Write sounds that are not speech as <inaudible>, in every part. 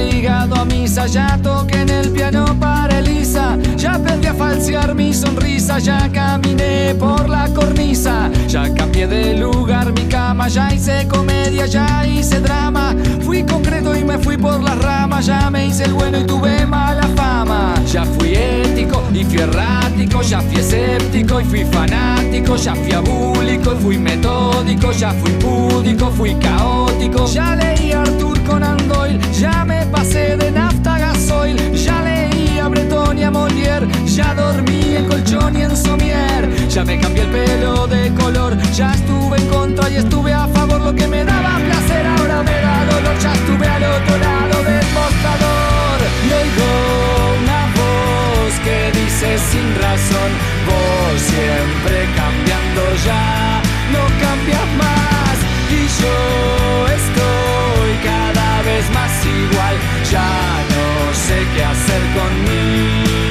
A misa, ya toqué en el piano para Elisa, ya aprendí a falsear mi sonrisa, ya caminé por la cornisa, ya cambié de lugar mi cama, ya hice comedia, ya hice drama, fui concreto y me fui por las ramas, ya me hice el bueno y tuve mala fama, ya fui ético y fui errático, ya fui fui fanático, ya fui abúlico fui metódico, ya fui púdico, fui caótico, ya leí a Arthur Conan Doyle, ya me pasé de nafta gasoil, ya leí a Breton y a Molière, ya dormí en colchón y en somier, ya me cambié el pelo de color, ya estuve en contra y estuve a favor, lo que me daba placer ahora me da dolor, ya estuve al otro lado del mostrador y que dice sin razón, vos siempre cambiando ya, no cambias más. Y yo estoy cada vez más igual, ya no sé qué hacer conmigo.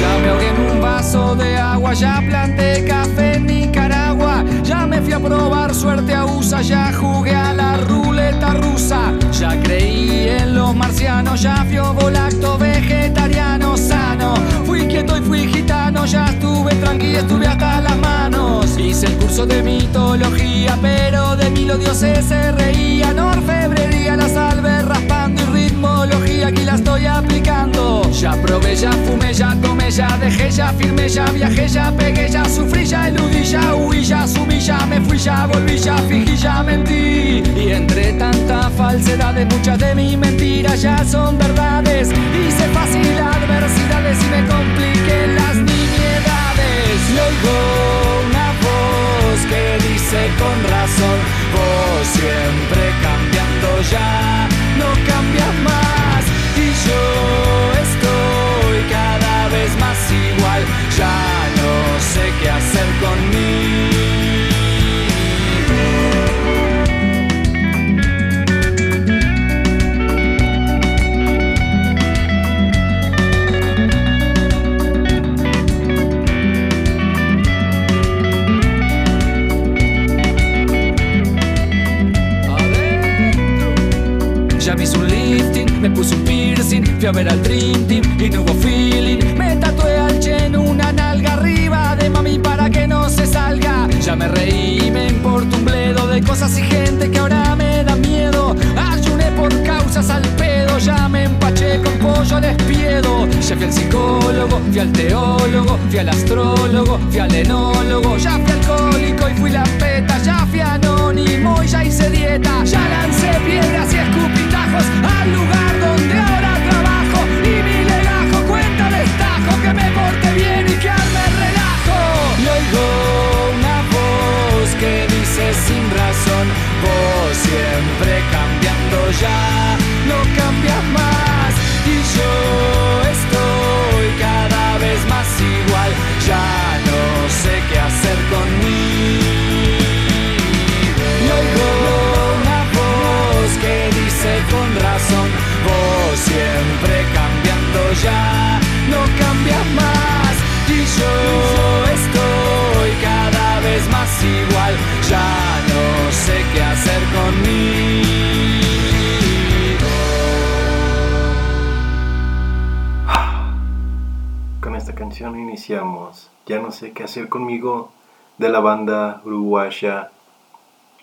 Ya me ahogué en un vaso de agua, ya planté café en Nicaragua, ya me fui a probar suerte a USA, ya jugué a la ya creí en los marcianos, ya fui volacto vegetariano sano, fui quieto y fui gitano, ya estuve tranquilo, estuve hasta las manos, hice el curso de mitología, pero de mí los dioses se reían, orfebrería, la salve raspando y ritmología, aquí la estoy aplicando, ya probé, ya fumé, ya tomé, ya dejé, ya firmé, ya viajé, ya pegué, ya sufrí, ya eludí, ya huí, ya asumí, ya me fui, ya volví, ya fingí, ya mentí. Tanta falsedad, muchas de mis mentiras ya son verdades. Hice fácil adversidades y me compliqué las nimiedades. Y oigo una voz que dice con razón, vos siempre cambiando ya, no cambias más. Y yo a ver al Dream Team y no hubo feeling. Me tatué al Chen una nalga arriba de mami para que no se salga. Ya me reí, me importa un bledo de cosas y gente que ahora me da miedo. Ayuné por causas al pedo, ya me empaché con pollo al espiedo. Ya fui al psicólogo, fui al teólogo, fui al astrólogo, fui al enólogo. Ya fui alcohólico y fui la peta, ya fui anónimo y ya hice dieta. Ya lancé piedras y escupitajos al lugar donde ahora canción iniciamos Ya no sé qué hacer conmigo de la banda uruguaya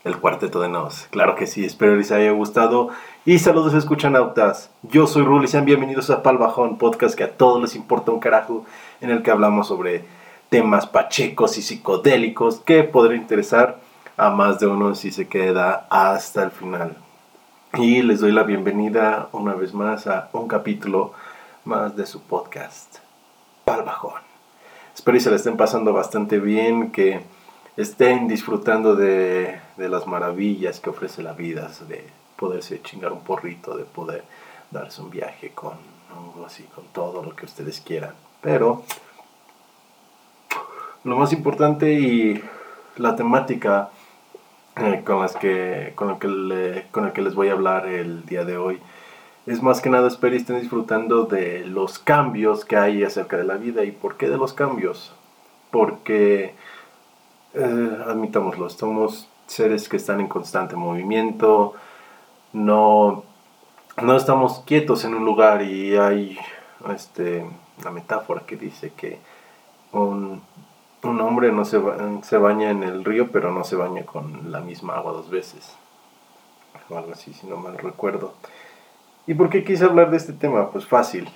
El Cuarteto de Nos. Claro que sí, espero les haya gustado. Y saludos escuchanautas. Yo soy Rul y sean bienvenidos a Pal Bajón, podcast que a todos les importa un carajo, en el que hablamos sobre temas pachecos y psicodélicos que podrían interesar a más de uno si se queda hasta el final. Y les doy la bienvenida una vez más a un capítulo más de su podcast, Pal Bajón. Espero y se la estén pasando bastante bien, que estén disfrutando de, de las maravillas que ofrece la vida, de poderse chingar un porrito, de poder darse un viaje con hongos y con todo lo que ustedes quieran. Pero lo más importante y la temática eh, con, las que, con, el que con el que les voy a hablar el día de hoy es más que nada espero estén disfrutando de los cambios que hay acerca de la vida. ¿Y por qué de los cambios? Porque, eh, admitámoslo, somos seres que están en constante movimiento, no, no estamos quietos en un lugar y hay este, una metáfora que dice que un, un hombre no se, se baña en el río, pero no se baña con la misma agua dos veces. O algo así, si no mal recuerdo. ¿Y por qué quise hablar de este tema? Pues fácil,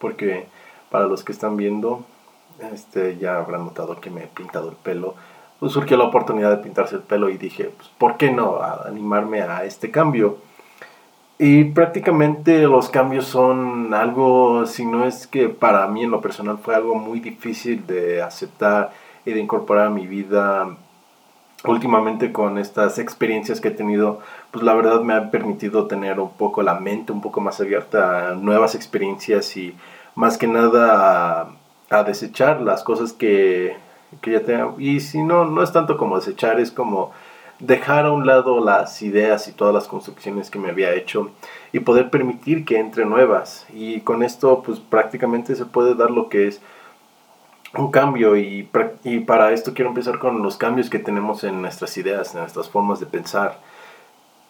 porque para los que están viendo, este, ya habrán notado que me he pintado el pelo. Pues surgió la oportunidad de pintarse el pelo y dije, pues, ¿por qué no animarme a este cambio? Y prácticamente los cambios son algo, si no es que para mí en lo personal fue algo muy difícil de aceptar y de incorporar a mi vida últimamente con estas experiencias que he tenido, pues la verdad me ha permitido tener un poco la mente un poco más abierta a nuevas experiencias y más que nada a, desechar las cosas que, que ya tengo. Y si no, no es tanto como desechar, es como dejar a un lado las ideas y todas las construcciones que me había hecho y poder permitir que entre nuevas. Y con esto pues prácticamente se puede dar lo que es un cambio y, y, para esto quiero empezar con los cambios que tenemos en nuestras ideas, en nuestras formas de pensar.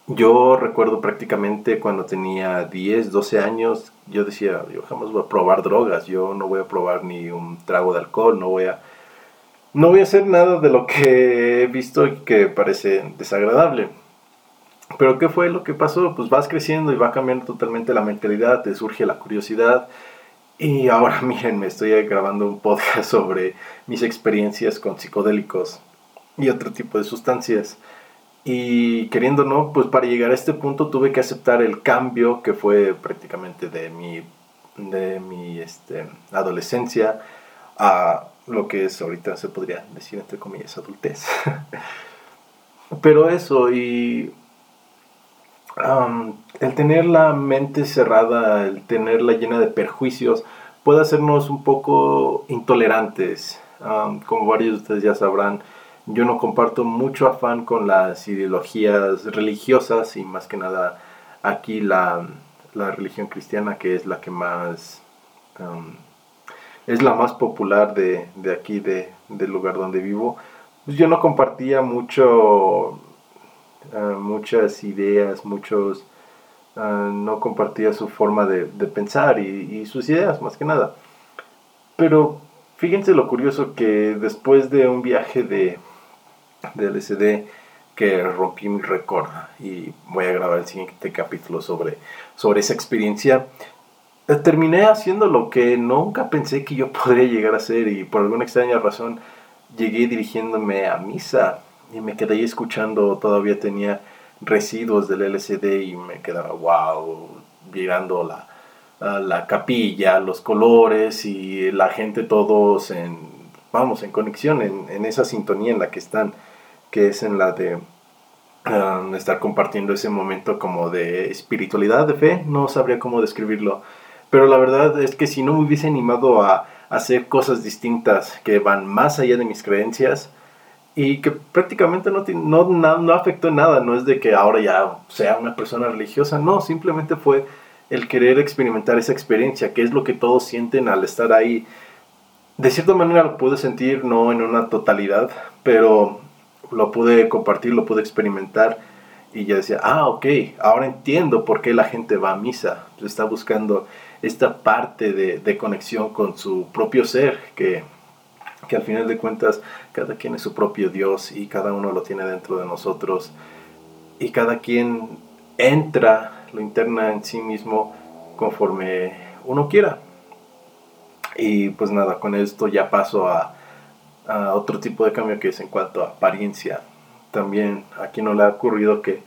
Yo recuerdo prácticamente cuando tenía 10, 12 años, yo decía, yo jamás voy a probar drogas, yo no voy a probar ni un trago de alcohol, no voy a, no voy a hacer nada de lo que he visto y que parece desagradable. Pero ¿qué fue lo que pasó? Pues vas creciendo y va cambiando totalmente la mentalidad, te surge la curiosidad y ahora <laughs> miren, me estoy grabando un podcast sobre mis experiencias con psicodélicos y otro tipo de sustancias. Y queriendo no, pues para llegar a este punto tuve que aceptar el cambio que fue prácticamente de mi, de mi este, adolescencia a lo que es ahorita se podría decir entre comillas adultez. <laughs> Pero eso y el tener la mente cerrada, el tenerla llena de perjuicios, puede hacernos un poco intolerantes. como varios de ustedes ya sabrán, yo no comparto mucho afán con las ideologías religiosas y más que nada aquí la, religión cristiana que es la que más es la más popular de, aquí de, del lugar donde vivo pues yo no compartía mucho Ah, muchas ideas, muchos, ah, no compartía su forma de, pensar y, sus ideas más que nada. Pero fíjense lo curioso que después de un viaje de, de LSD que rompí mi récord y voy a grabar el siguiente capítulo sobre, sobre esa experiencia, terminé haciendo lo que nunca pensé que yo <laughs> podría llegar a hacer y por alguna extraña razón llegué dirigiéndome a misa y me quedé ahí escuchando, todavía tenía residuos del LCD y me quedaba, wow, mirando la, la capilla, los colores y la gente todos en, vamos, en conexión, en, en esa sintonía en la que están, que es en la de um, estar compartiendo ese momento como de espiritualidad, de fe, no sabría cómo describirlo, pero la verdad es que si no me hubiese animado a hacer cosas distintas que van más allá de mis creencias, y que prácticamente no, no, no, afectó nada, no es de que ahora ya sea una persona religiosa, no, simplemente fue el querer experimentar esa experiencia, que es lo que todos sienten al estar ahí. De cierta manera lo pude sentir, no en una totalidad, pero lo pude compartir, lo pude experimentar y ya decía, ah, ok, ahora entiendo por qué la gente va a misa, está buscando esta parte de, de conexión con su propio ser, que que al final de cuentas cada quien es su propio Dios y cada uno lo tiene dentro de nosotros y cada quien entra, lo interna en sí mismo conforme uno quiera. Y pues nada, con esto ya paso a, a otro tipo de cambio que es en cuanto a apariencia. También aquí no le ha ocurrido que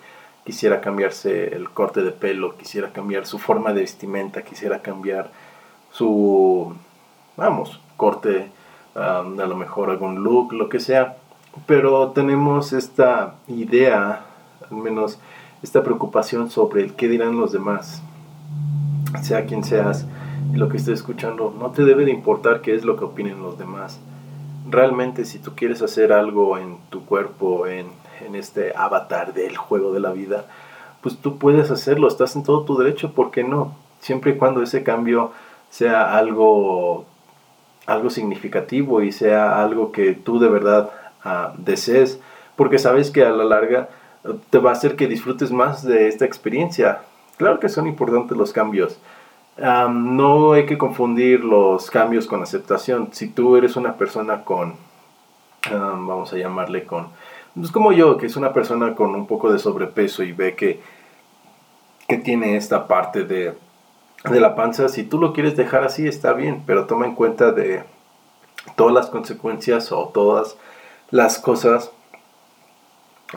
quisiera cambiarse el corte de pelo, quisiera cambiar su forma de vestimenta, quisiera cambiar su, vamos, corte a lo mejor algún look, lo que sea. Pero tenemos esta idea, al menos esta preocupación sobre el qué dirán los demás. Sea quien seas lo que estés escuchando, no te debe de importar qué es lo que opinen los demás. realmente si tú quieres hacer algo en tu cuerpo, en, en este avatar del juego de la vida, pues tú puedes hacerlo, estás en todo tu derecho, ¿por qué no? Siempre y cuando ese cambio sea algo, algo significativo y sea algo que tú de verdad uh, desees, porque sabes que a la larga te va a hacer que disfrutes más de esta experiencia. Claro que son importantes los cambios. no hay que confundir los cambios con aceptación. Si tú eres una persona con, vamos a llamarle con, pues como yo, que es una persona con un poco de sobrepeso y ve que, que tiene esta parte de, de la panza, si tú lo quieres dejar así está bien, pero toma en cuenta de todas las consecuencias o todas las cosas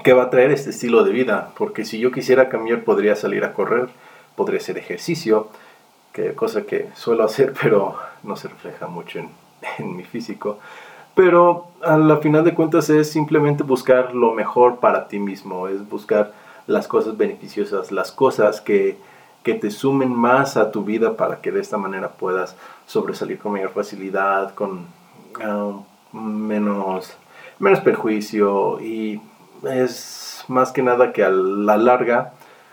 que va a traer este estilo de vida, porque si yo quisiera cambiar podría salir a correr, podría hacer ejercicio, que cosa que suelo hacer, <laughs> pero no se refleja mucho en, en mi físico. Pero a la final de cuentas es simplemente buscar lo mejor para ti mismo, es buscar las cosas beneficiosas, las cosas que, que te sumen más a tu vida para que de esta manera puedas sobresalir con mayor facilidad, con ah, menos, menos perjuicio y es más que nada que a la larga,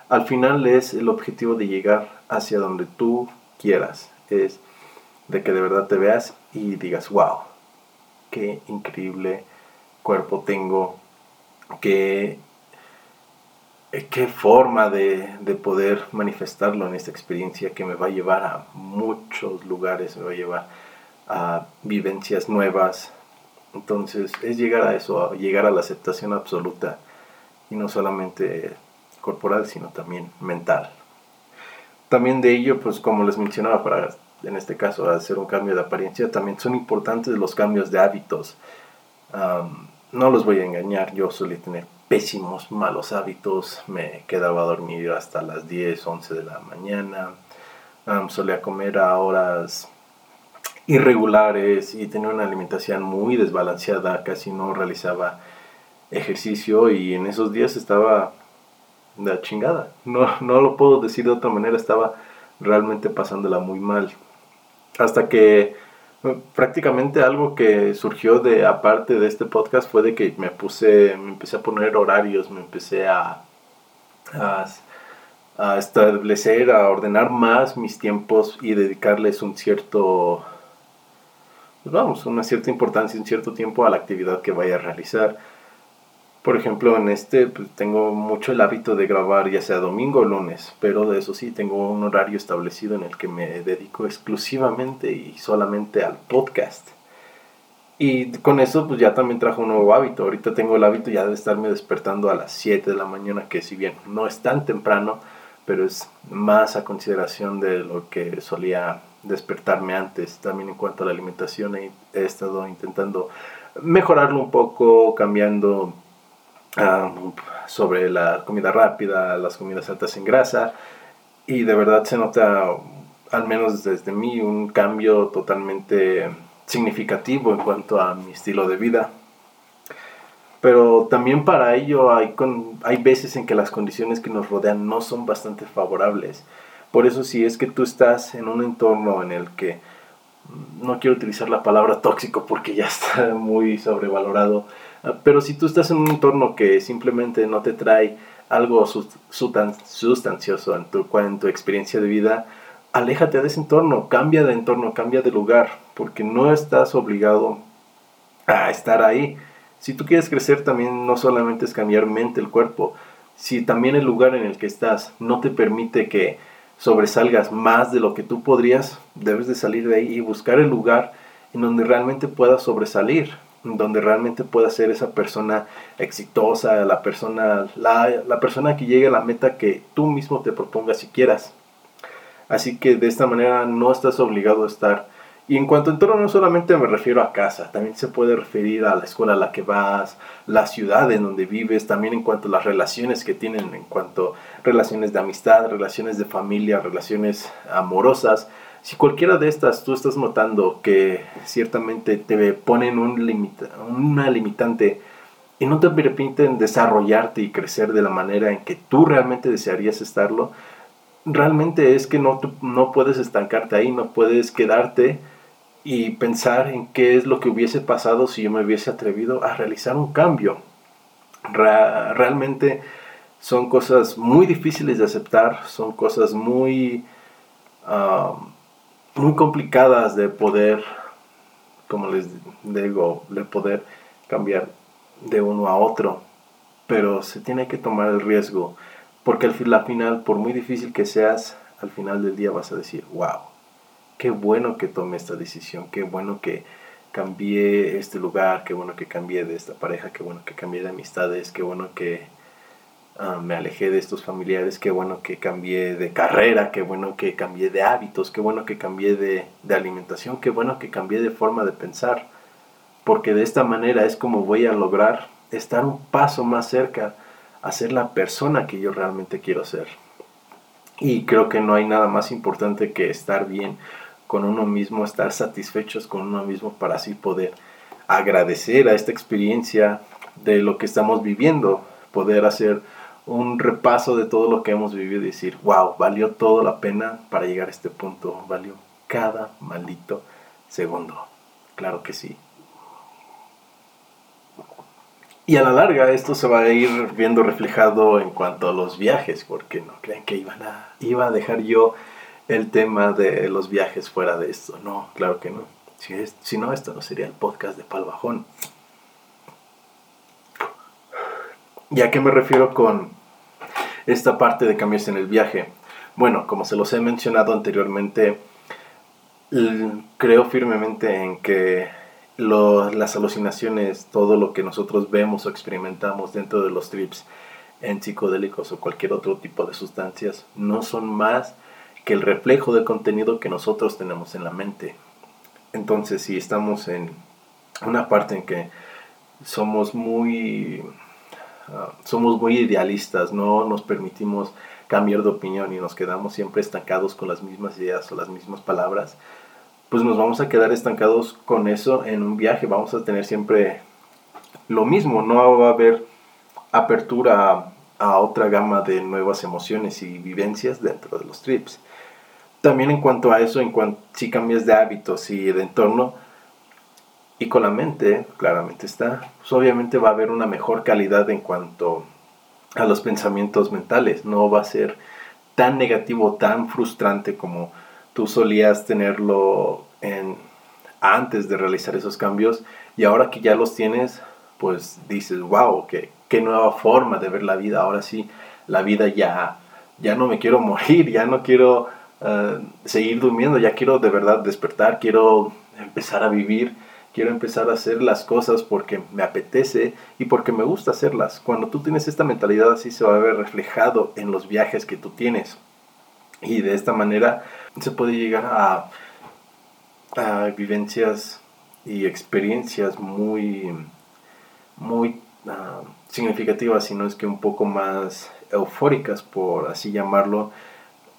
al final es el objetivo de llegar hacia donde tú quieras, es de que de verdad te veas y digas, wow, qué increíble cuerpo tengo, qué, qué forma de, de, poder manifestarlo en esta experiencia que me va a llevar a muchos lugares, me va a llevar a vivencias nuevas, entonces es llegar a eso, llegar a la aceptación absoluta y no solamente corporal, sino también mental. También de ello, pues como les mencionaba, para en este caso hacer un cambio de apariencia, también son importantes los cambios de hábitos. no los voy a engañar, yo solía tener pésimos, malos hábitos, me quedaba a dormir hasta las 10, 11 de la mañana, solía comer a horas irregulares y tenía una alimentación muy desbalanceada, casi no realizaba ejercicio y en esos días estaba de chingada. No, no lo puedo decir de otra manera, estaba realmente pasándola muy mal. Hasta que prácticamente algo que surgió de aparte de este podcast fue de que me puse, me empecé a poner horarios, me empecé a, a, establecer, a ordenar más mis tiempos y dedicarles un cierto pues vamos, una cierta importancia, un cierto tiempo a la actividad que vaya a realizar. Por ejemplo, en este pues, tengo mucho el hábito de grabar ya sea domingo o lunes, pero de eso sí tengo un horario establecido en el que me dedico exclusivamente y solamente al podcast. Y con eso pues ya también trajo un nuevo hábito. Ahorita tengo el hábito ya de estarme despertando a las 7 de la mañana, que si bien no es tan temprano, pero es más a consideración de lo que solía despertarme antes. También en cuanto a la alimentación he, estado intentando mejorarlo un poco, cambiando ah, sobre la comida rápida, las comidas altas en grasa. Y de verdad se nota, al menos desde mí, un cambio totalmente significativo en cuanto a mi estilo de vida. Pero también para ello hay, con, hay veces en que las condiciones que nos rodean no son bastante favorables. Por eso si es que tú estás en un entorno en el que, mm, no quiero utilizar la palabra tóxico porque ya está muy sobrevalorado, pero si tú estás en un entorno que simplemente no te trae algo sustancioso en tu, en tu experiencia de vida, aléjate de ese entorno, cambia de entorno, cambia de lugar, porque no estás obligado a estar ahí. Si tú quieres crecer también no solamente es cambiar mente, el cuerpo, si también el lugar en el que estás no te permite que sobresalgas más de lo que tú podrías, debes de salir de ahí y buscar el lugar en donde realmente puedas sobresalir, donde realmente puedas ser esa persona exitosa, la persona, la, la persona que llegue a la meta que tú mismo te propongas si quieras. Así que de esta manera no estás obligado a estar y en cuanto a entorno no solamente me refiero a casa, también se puede referir a la escuela a la que vas, la ciudad en donde vives, también en cuanto a las relaciones que tienen, en cuanto a relaciones de amistad, relaciones de familia, relaciones amorosas. Si cualquiera de estas tú estás notando que ciertamente te ponen un limita, una limitante y no te permiten desarrollarte y crecer de la manera en que tú realmente desearías estarlo, realmente es que no, no puedes estancarte ahí, no puedes quedarte y pensar en qué es lo que hubiese pasado si yo me hubiese atrevido a realizar un cambio. realmente son cosas muy difíciles de aceptar, son cosas muy, muy complicadas de poder, como les digo, de poder cambiar de uno a otro, pero se tiene que tomar el riesgo, porque al final, por muy difícil que seas, al final del día vas a decir, wow, qué bueno que tomé esta decisión, qué bueno que cambié este lugar, qué bueno que cambié de esta pareja, qué bueno que cambié de amistades, qué bueno que ah, me alejé de estos familiares, qué bueno que cambié de carrera, qué bueno que cambié de hábitos, qué bueno que cambié de, de alimentación, qué bueno que cambié de forma de pensar, porque de esta manera es como voy a lograr estar un paso más cerca a ser la persona que yo realmente quiero ser. Y creo que no hay nada más importante que estar bien con uno mismo, estar satisfechos con uno mismo para así poder agradecer a esta experiencia de lo que estamos viviendo, poder hacer un repaso de todo lo que hemos vivido y decir, wow, valió todo la pena para llegar a este punto, valió cada maldito segundo. Claro que sí. Y a la larga esto se va a ir viendo reflejado en cuanto a los viajes, porque no creen que iban a, iba a dejar yo el tema de los viajes fuera de esto. No, claro que no. Si, si no, esto no sería el podcast de Pal Bajón. ¿Y a qué me refiero con esta parte de cambios en el viaje? Bueno, como se los he mencionado anteriormente, creo firmemente en que las alucinaciones, todo lo que nosotros vemos o experimentamos dentro de los trips en psicodélicos o cualquier otro tipo de sustancias, no son más que el reflejo del contenido que nosotros tenemos en la mente. Entonces, si estamos en una parte en que somos muy, ah, somos muy idealistas, no nos permitimos cambiar de opinión y nos quedamos siempre estancados con las mismas ideas o las mismas palabras, pues nos vamos a quedar estancados con eso en un viaje. Vamos a tener siempre lo mismo, no va a haber apertura a, otra gama de nuevas emociones y vivencias dentro de los trips. También en cuanto a eso, en cuanto si cambias de hábitos y de entorno y con la mente, claramente está, pues obviamente va a haber una mejor calidad en cuanto a los pensamientos mentales. No va a ser tan negativo, tan frustrante como tú solías tenerlo en, antes de realizar esos cambios y ahora que ya los tienes, pues dices, wow, qué, qué nueva forma de ver la vida. Ahora sí, la vida ya, ya no me quiero morir, ya no quiero eh, seguir durmiendo, ya quiero de verdad despertar, quiero empezar a vivir, quiero empezar a hacer las cosas porque me apetece y porque me gusta hacerlas. Cuando tú tienes esta mentalidad así se va a ver reflejado en los viajes que tú tienes. Y de esta manera se puede llegar a, a vivencias y experiencias muy, muy ah, significativas, si no es que un poco más eufóricas, por así llamarlo,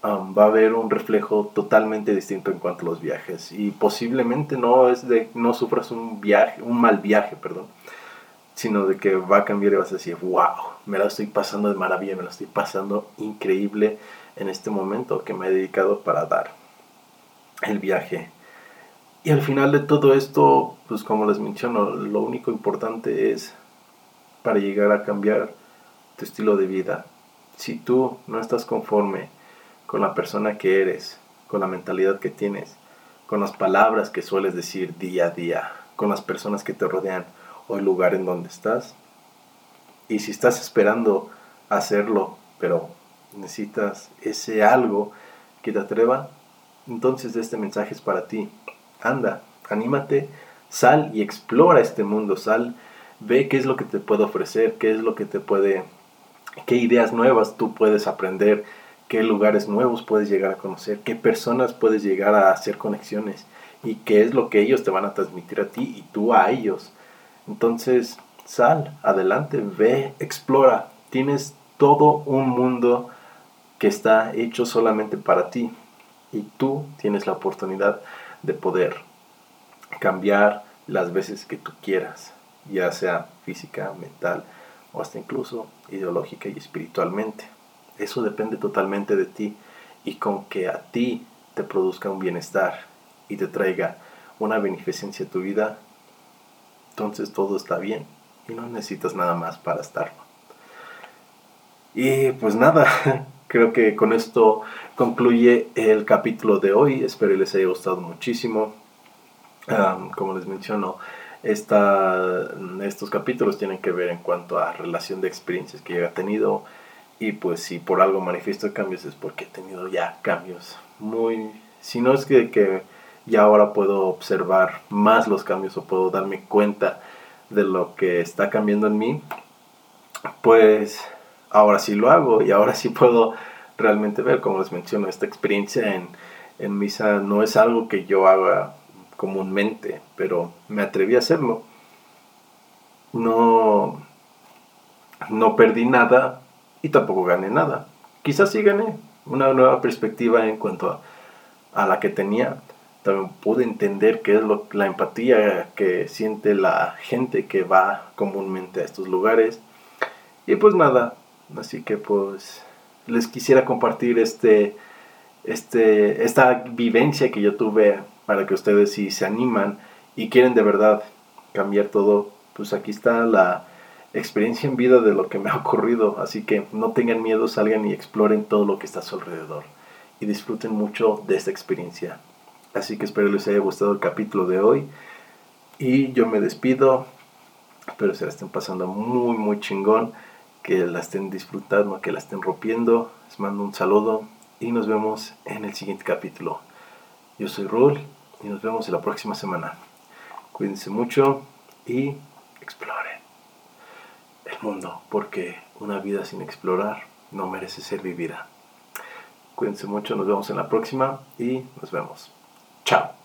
va a haber un reflejo totalmente distinto en cuanto a los viajes. Y posiblemente no es de no sufras un viaje, un mal viaje, perdón, sino de que va a cambiar y vas a decir, wow, me la estoy pasando de maravilla, me la estoy pasando increíble en este momento que me he dedicado para dar el viaje. Y al final de todo esto, pues como les menciono, lo único importante es para llegar a cambiar tu estilo de vida. Si tú no estás conforme con la persona que eres, con la mentalidad que tienes, con las palabras que sueles decir día a día, con las personas que te rodean o el lugar en donde estás, y si estás esperando hacerlo, pero necesitas ese algo que te atreva, entonces este mensaje es para ti. Anda, anímate, sal y explora este mundo, sal, ve qué es lo que te puede ofrecer, qué es lo que te puede, qué ideas nuevas tú puedes aprender, qué lugares nuevos puedes llegar a conocer, qué personas puedes llegar a hacer conexiones y qué es lo que ellos te van a transmitir a ti y tú a ellos. Entonces, sal, adelante, ve, explora. Tienes todo un mundo que está hecho solamente para ti y tú tienes la oportunidad de poder cambiar las veces que tú quieras, ya sea física, mental o hasta incluso ideológica y espiritualmente. Eso depende totalmente de ti y con que a ti te produzca un bienestar y te traiga una beneficencia a tu vida, entonces todo está bien y no necesitas nada más para estarlo. Y pues nada, <laughs> creo que con esto concluye el capítulo de hoy. Espero les haya gustado muchísimo. como les menciono, esta, estos capítulos tienen que ver en cuanto a relación de experiencias que yo he tenido. Y pues si por algo manifiesto cambios es porque he tenido ya cambios muy... Si no es que, que ya ahora puedo observar más los cambios o puedo darme cuenta de lo que está cambiando en mí, pues ahora sí lo hago y ahora sí puedo realmente ver, como les menciono, esta experiencia en, en misa no es algo que yo haga comúnmente, pero me atreví a hacerlo. No, no perdí nada y tampoco gané nada. Quizás sí gané una nueva perspectiva en cuanto a, la que tenía. También pude entender qué es la empatía que siente la gente que va comúnmente a estos lugares. Y pues nada, Así que pues les quisiera compartir este, este, esta vivencia que yo tuve para que ustedes si se animan y quieren de verdad cambiar todo, pues aquí está la experiencia en vida de lo que me ha ocurrido. Así que no tengan miedo, salgan y exploren todo lo que está a su alrededor y disfruten mucho de esta experiencia. Así que espero les haya gustado el capítulo de hoy y yo me despido. Espero se la estén pasando muy, muy chingón que la estén disfrutando, que la estén rompiendo. Les mando un saludo y nos vemos en el siguiente capítulo. Yo soy Rul y nos vemos en la próxima semana. Cuídense mucho y exploren mundo porque una vida sin explorar no merece ser vivida. Cuídense mucho, nos vemos en la próxima y nos vemos. Chao.